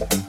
Every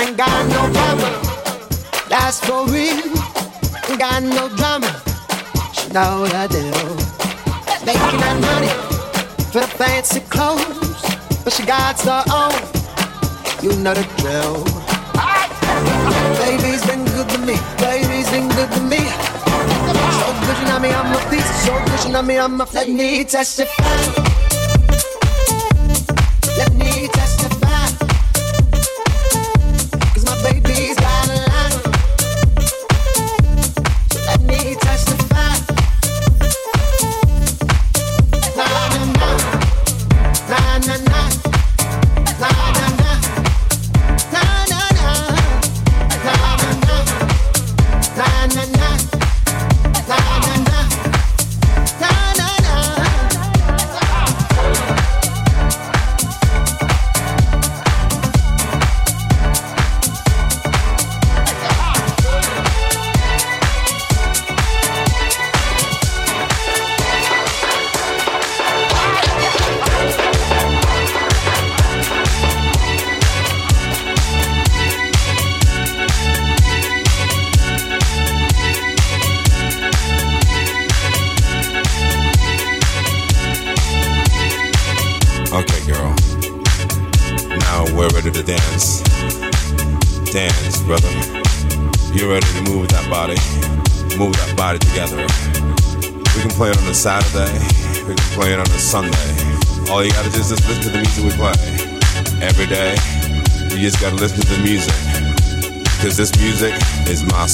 Ain't got no drama. That's for real. Got no drama. She know the deal. Making that money for the fancy clothes, but she got her own. You know the drill. Baby's been good to me. Baby's been good to me. So good, you know me, I'm a piece. So good, you know me, I'm a flat. Need testify.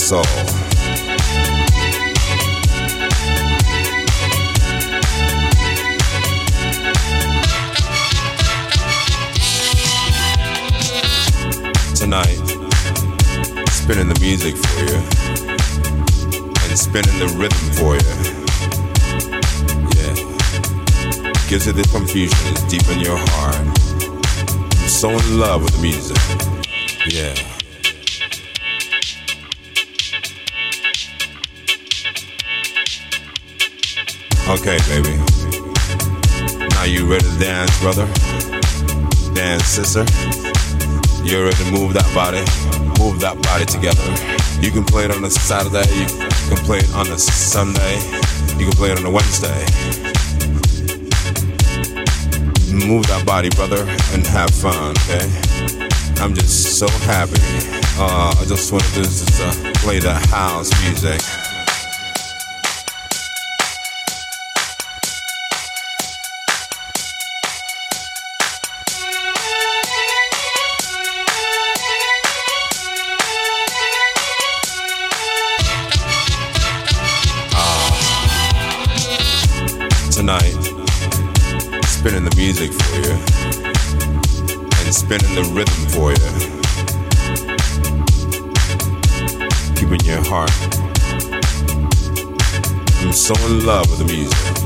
Soul. Tonight, spinning the music for you and spinning the rhythm for you Yeah. gives you the confusion deep in your heart. I'm so in love with the music. Yeah. Okay, baby. Now you ready to dance, brother? Dance, sister? You ready to move that body? Move that body together. You can play it on a Saturday, you can play it on a Sunday, you can play it on a Wednesday move that body, brother, and have fun, okay? I'm just so happy. Uh, I just wanted to just, uh, play the house music. music the rhythm for you. Keeping your heart. I'm so in love with the music.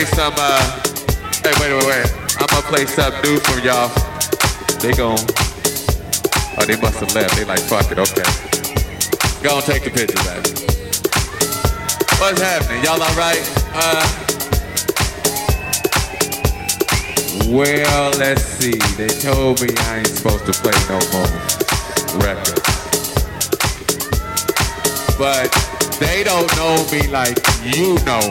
Play some, uh, Hey, wait, wait, wait. I'm gonna play something new for y'all. They gon' Oh, they must have left. They like, fuck it, okay. Go and take the picture, baby. What's happening? Y'all alright? Uh, well, let's see. They told me I ain't supposed to play no more records. But they don't know me like you know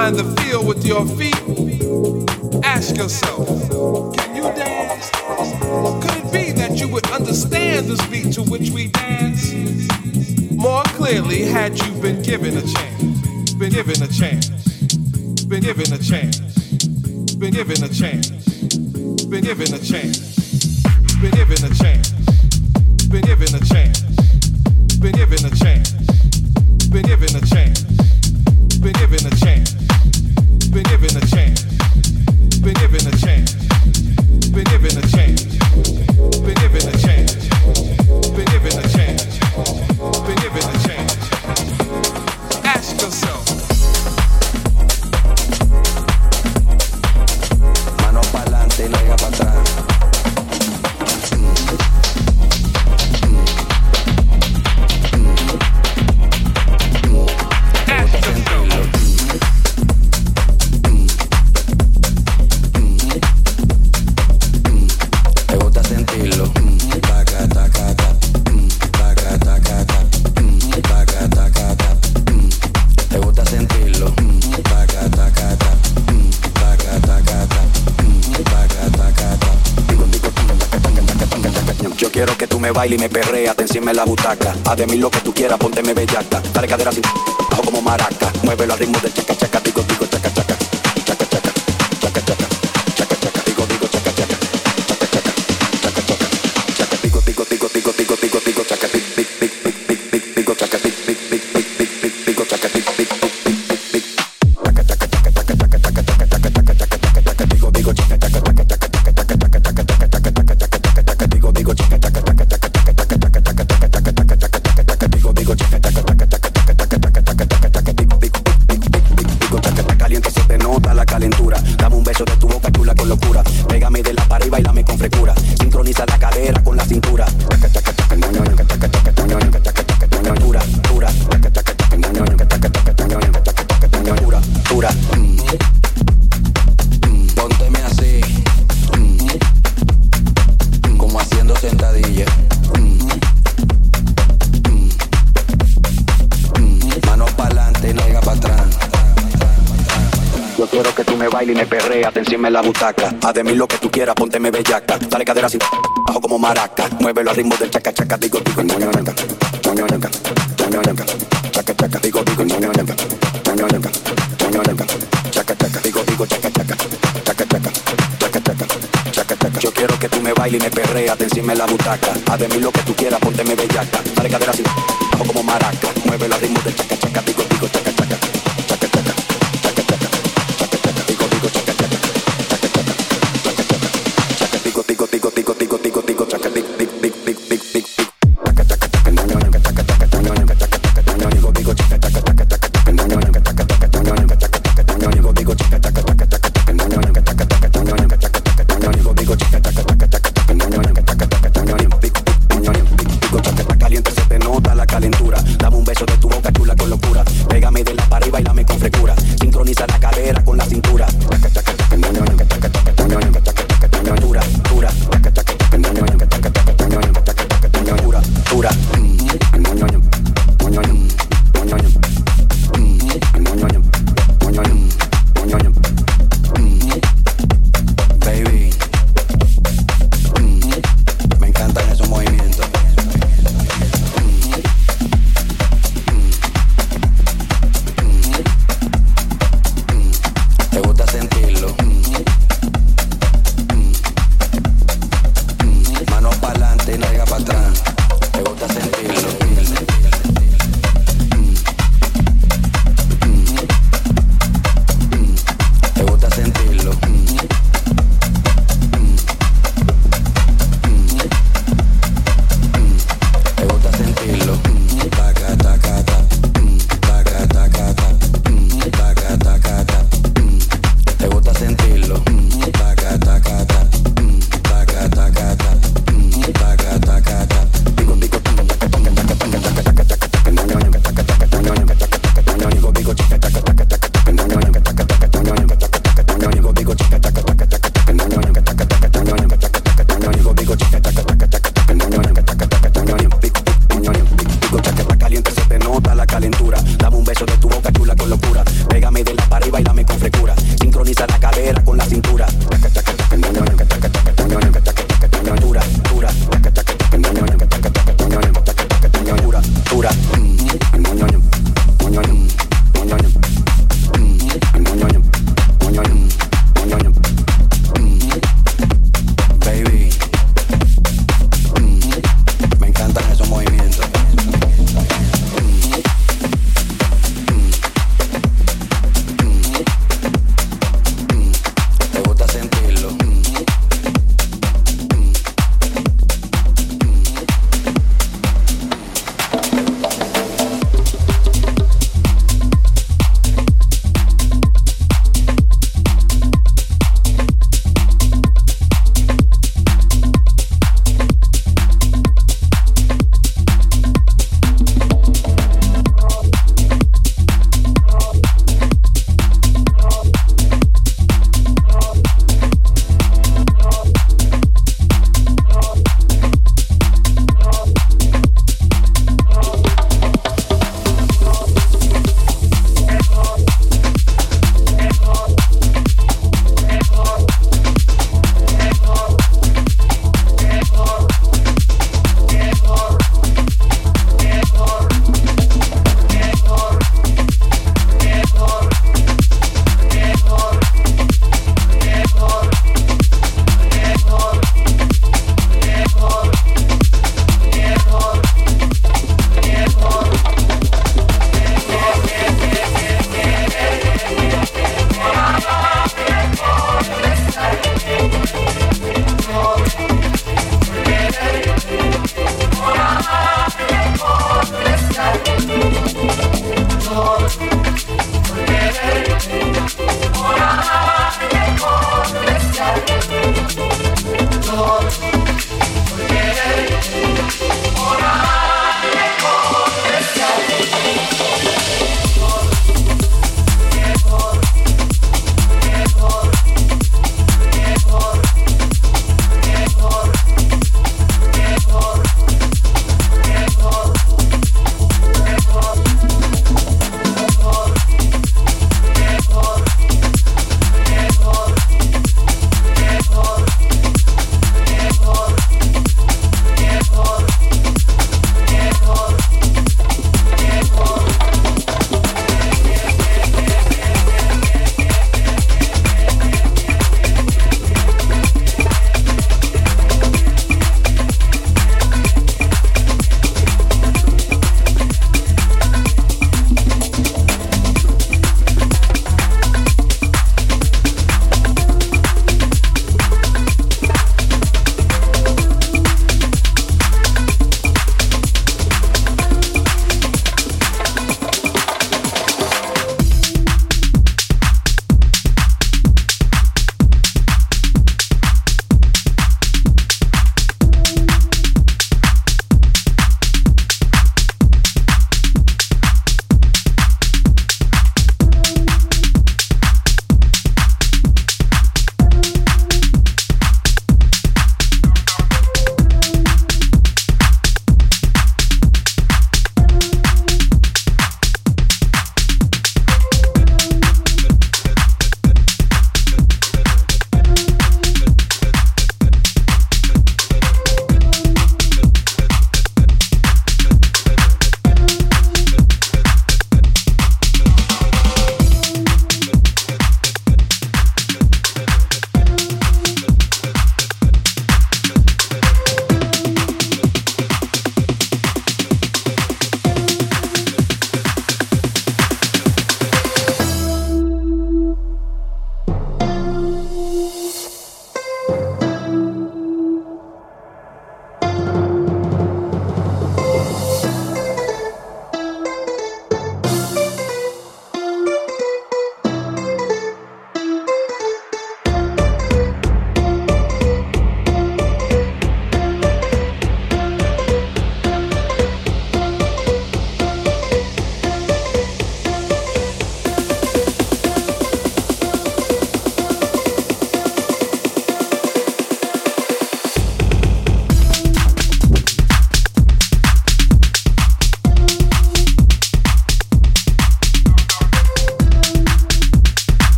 find the feel with your feet, ask yourself, can you dance? Could it be that you would understand the beat to which we dance more clearly had you been given a chance? Been given a chance. Been given a chance. Been given a chance. Been given a chance. Been given a chance. Been given a chance. Been given a chance. Been given a chance. Been given a chance been given a chance. Been given a chance. Been given a chance. me y me perrea, te encima la butaca. A de mí lo que tú quieras, pónteme bellaca. Dale cadera sin bajo como maraca. Muévelo al ritmo del chaca chaca Quiero que tú me bailes y me perreas, te encima en la butaca. Haz de mí lo que tú quieras, ponteme bellaca. Dale cadera así, bajo como maraca. Muévelo al ritmo del chaca chaca, digo, digo, no, no, Chaca chaca, digo, digo, no, no, Chaca chaca, digo, digo, chaca chaca. Chaca chaca, chaca chaca. Chaca chaca. Yo quiero que tú me bailes y me perreas, te encima en la butaca. Haz de mí lo que tú quieras, ponteme bellaca. Dale cadera así, bajo como maraca. Muévelo al ritmo del chaca chaca,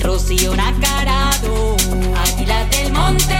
rocío nacarado. Águila del monte,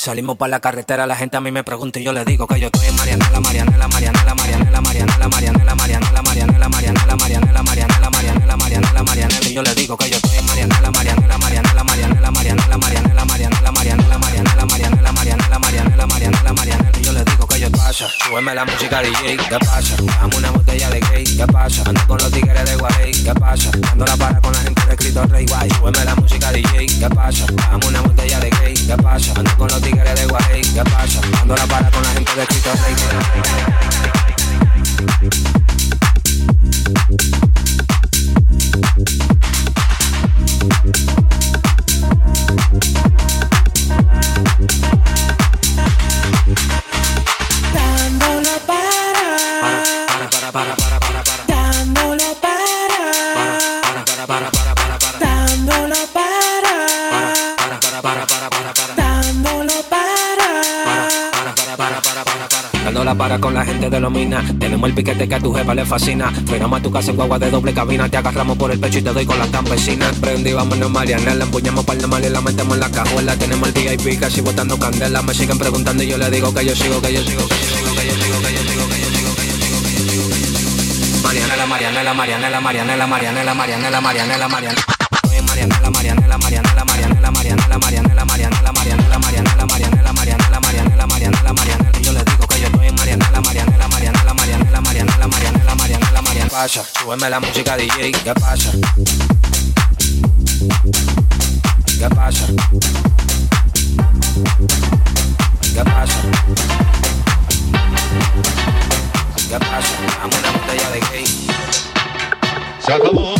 Salimos para la carretera, la gente a mí me pregunta y yo le digo que yo estoy en Marianela, Marianela, Marianela, Marianela, Marianela, Marianela, Marianela, Marianela, Marianela, Marianela, Marianela, Marianela, Marianela, Marianela, y yo le digo que yo estoy en Marianela, Marianela, Marianela, Marianela, Marianela, Marianela, Marianela, Marianela, Marianela, Marianela, Marianela, Marianela, Marianela, Marianela, y yo le digo que yo pasa, súbeme la música DJ, ¿qué pasa? Dame una botella de gay, ¿qué pasa? Ando con los tigres de Guarey, ¿qué pasa? Ando la para con la gente de escrito Rey Guay, súbeme la música DJ, ¿qué pasa? Dame una botella de gay, ¿qué pasa? Ando con los tigres de Guarey, ¿qué pasa? Ando la para con la gente de escrito Rey con la gente de los minas. Tenemos el piquete que a tu jefa le fascina. Frenamos a tu casa en guagua de doble cabina. Te agarramos por el pecho y te doy con las campesinas. Prendí, vámonos Mariana. La empuñamos para el mal y la metemos en la cajuela. Tenemos el VIP casi botando candela. Me siguen preguntando y yo le digo que yo sigo, que yo sigo, que yo sigo, que yo sigo, que yo sigo, que yo sigo, que yo sigo, que yo sigo. Mariana, la Mariana, la Mariana, la Mariana, la la la la Pasa, súbeme la música DJ, ¿qué pasa? ¿Qué pasa? ¿Qué pasa? ¿Qué pasa? Dame una botella de gay. Se acabó.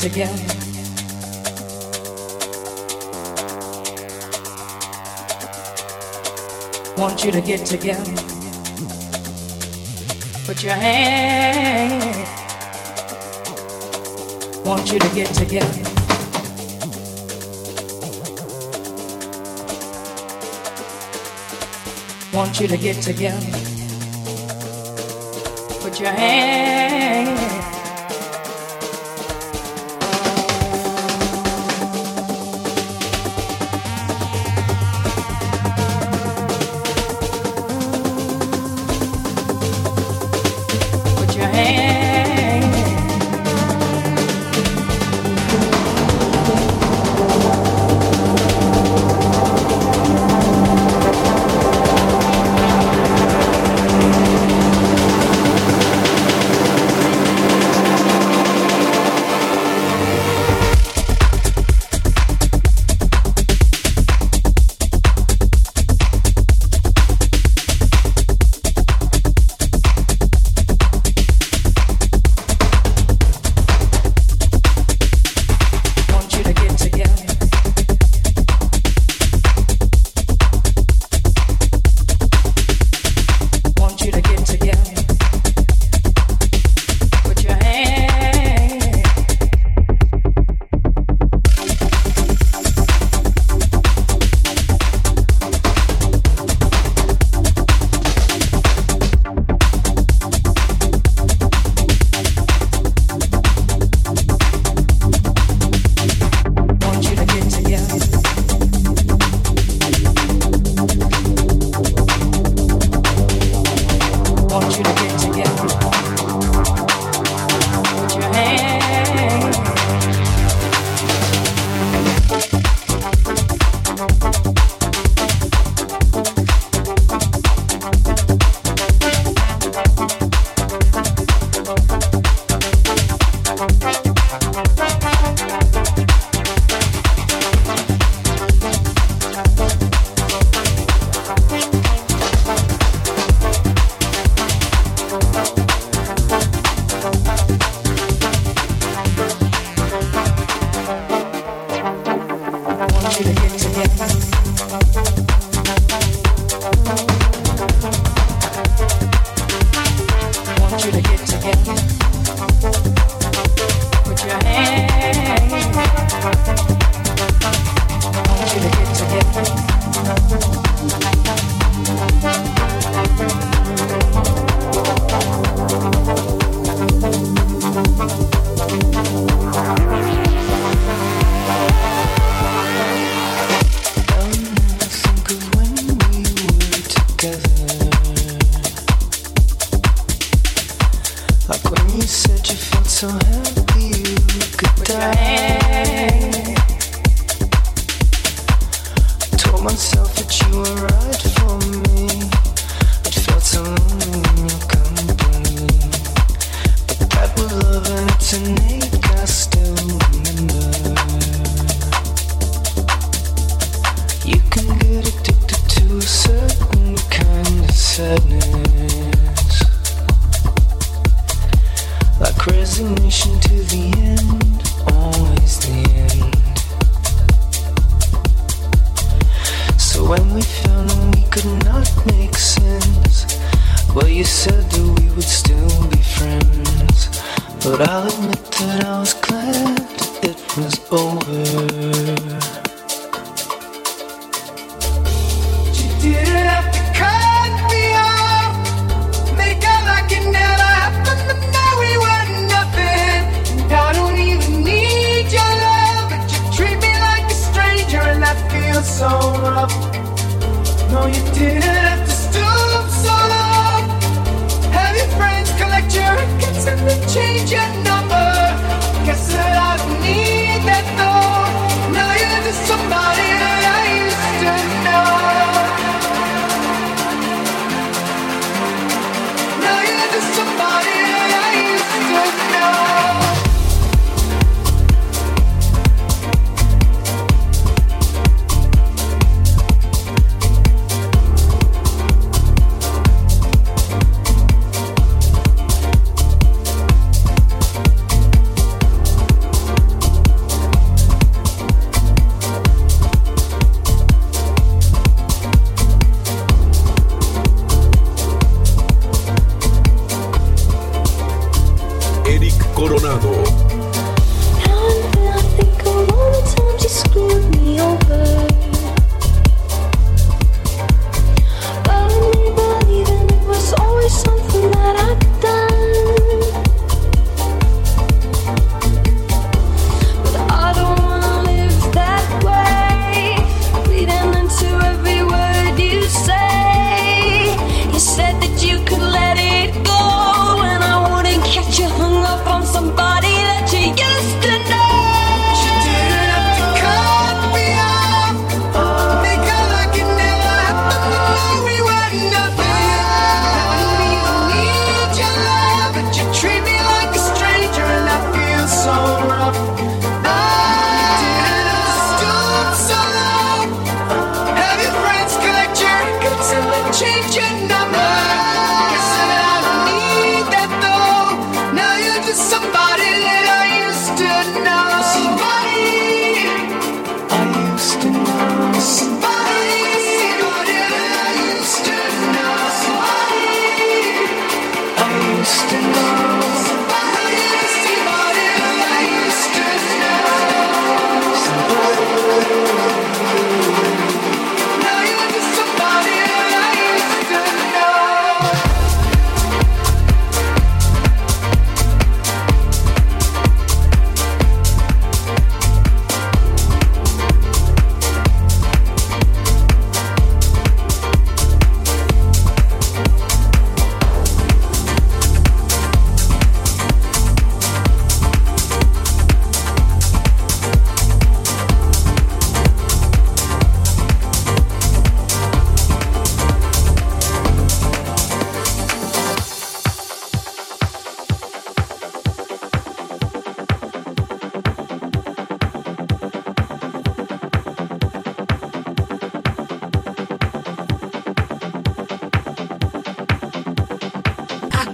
together. Want you to get together. Put your hand. Want you to get together. Want you to get together.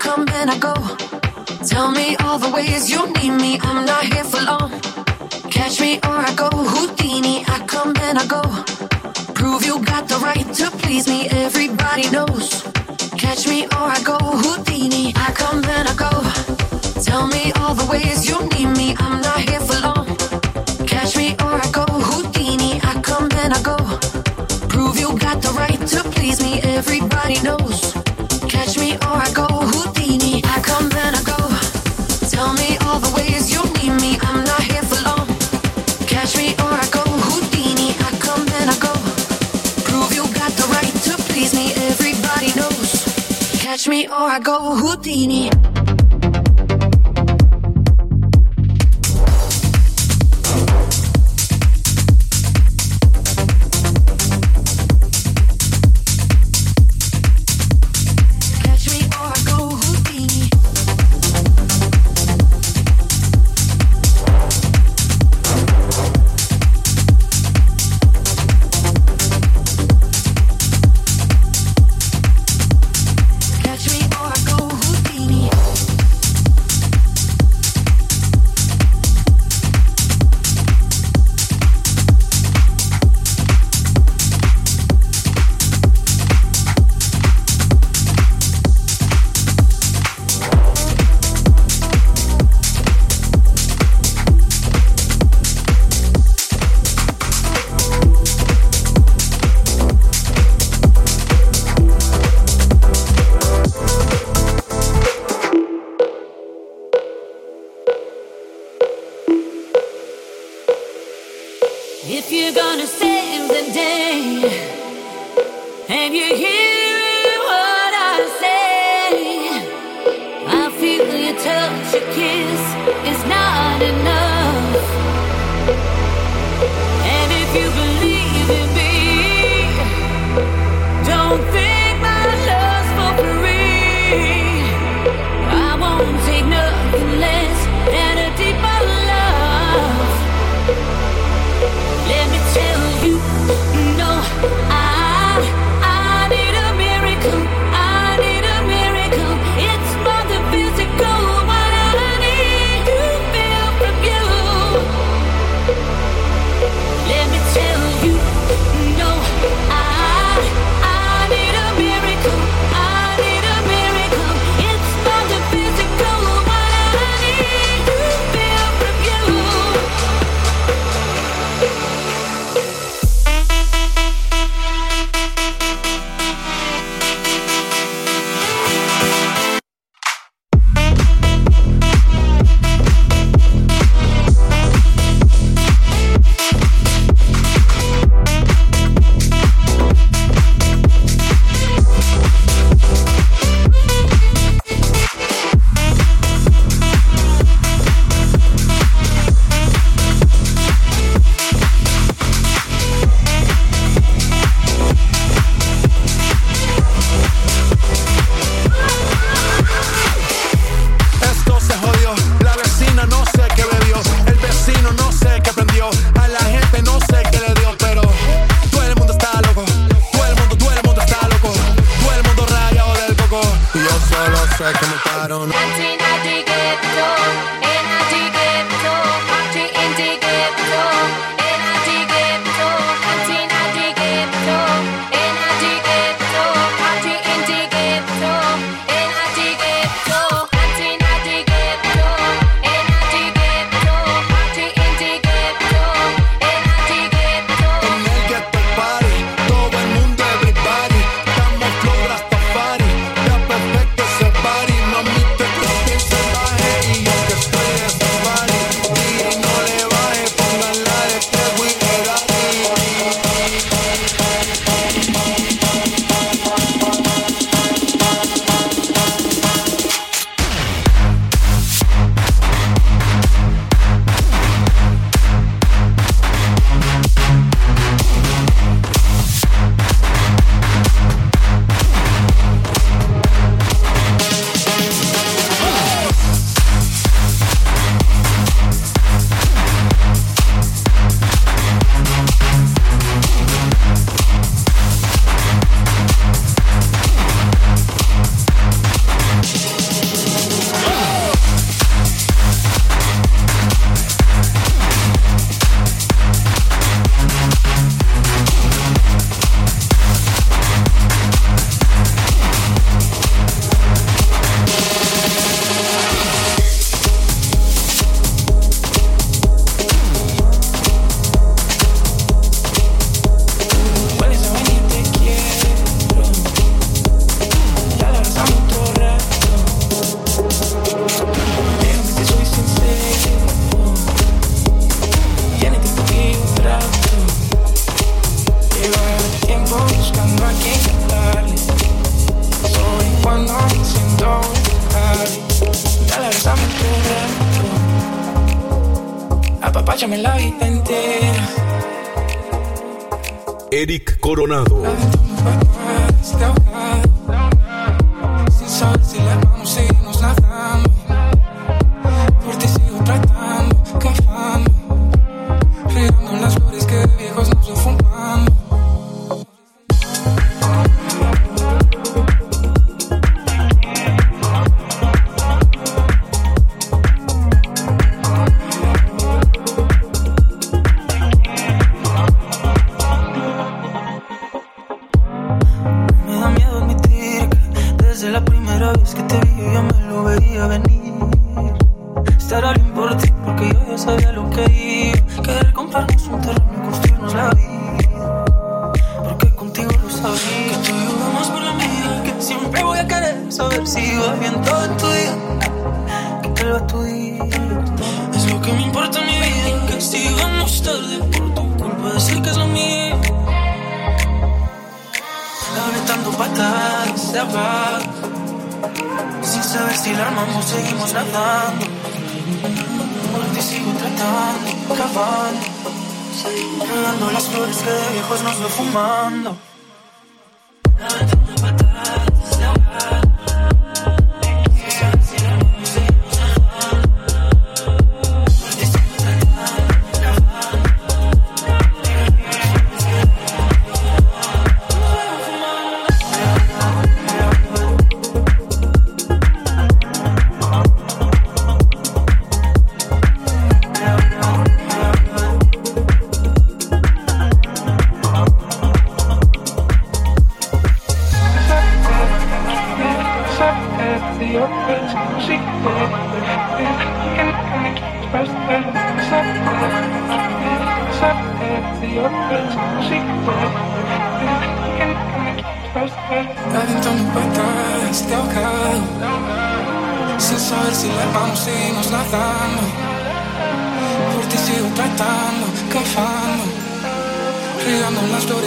come and I go. Tell me all the ways you need me. I'm not here for long. Catch me or I go Houdini. I come and I go. Prove you got the right to please me. Everybody knows. Catch me or I go Houdini. I come and I go. Tell me all the ways you need me. I'm not here for long. Catch me or I go Houdini. I come and I go. Prove you got the right to please me. Everybody knows. before I go Houdini.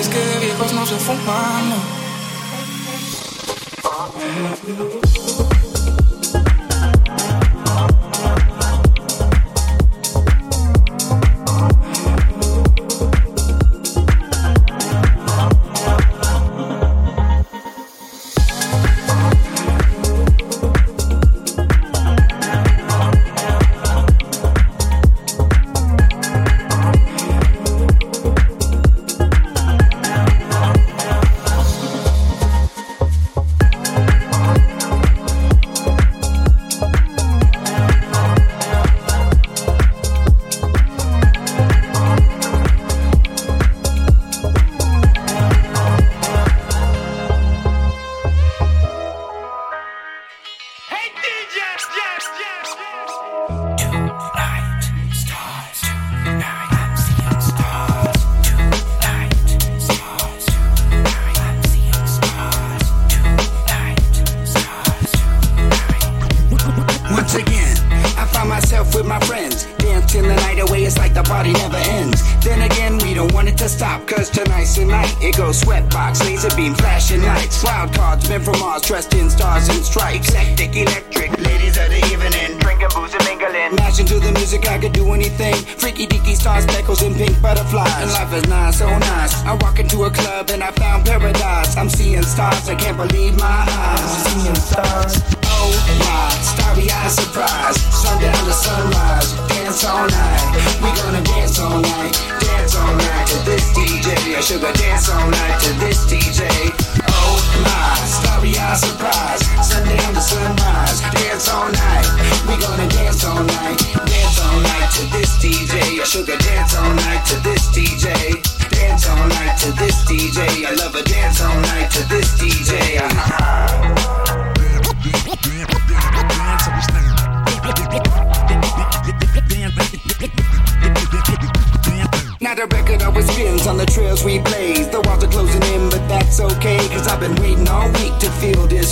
sabes que viejos no se fuman.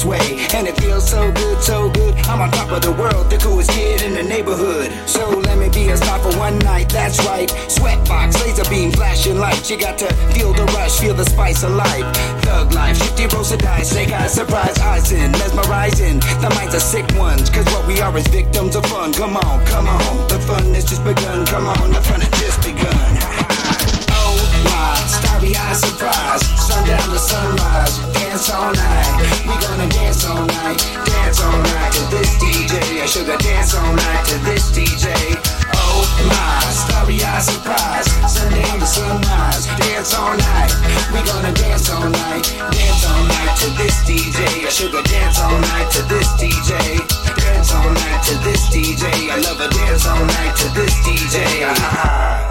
Way. And it feels so good, so good. I'm on top of the world, the coolest kid in the neighborhood. So let me be a star for one night, that's right. Sweatbox, laser beam, flashing lights. You got to feel the rush, feel the spice of life. Thug life, shifty roast of dice, snake eyes, surprise, eyes in, mesmerizing. The minds are sick ones, cause what we are is victims of fun. Come on, come on, the fun has just begun. Come on, the fun has just begun. Oh my, starry eyed surprise. Sundown to sunrise, dance all night. We gonna dance all night, dance all night to this DJ. I sugar dance all night to this DJ. Oh my, starry eyed surprise. Sundown to sunrise, dance all night. We gonna dance all night, dance all night to this DJ. I sugar dance all night to this DJ. Dance all night to this DJ. I love a dance all night to this DJ. Ah.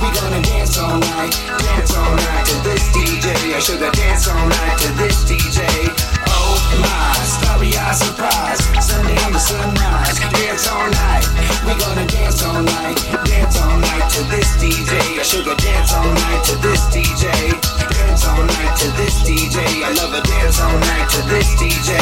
We gonna dance all night. Dance all night to this DJ. I sugar dance all night to this DJ. Oh My starry-eyed surprise, Sunday on the sunrise, dance all night. We gonna dance all night, dance all night to this DJ. I sugar dance all night to this DJ. Dance all night to this DJ. I love a dance all night to this DJ.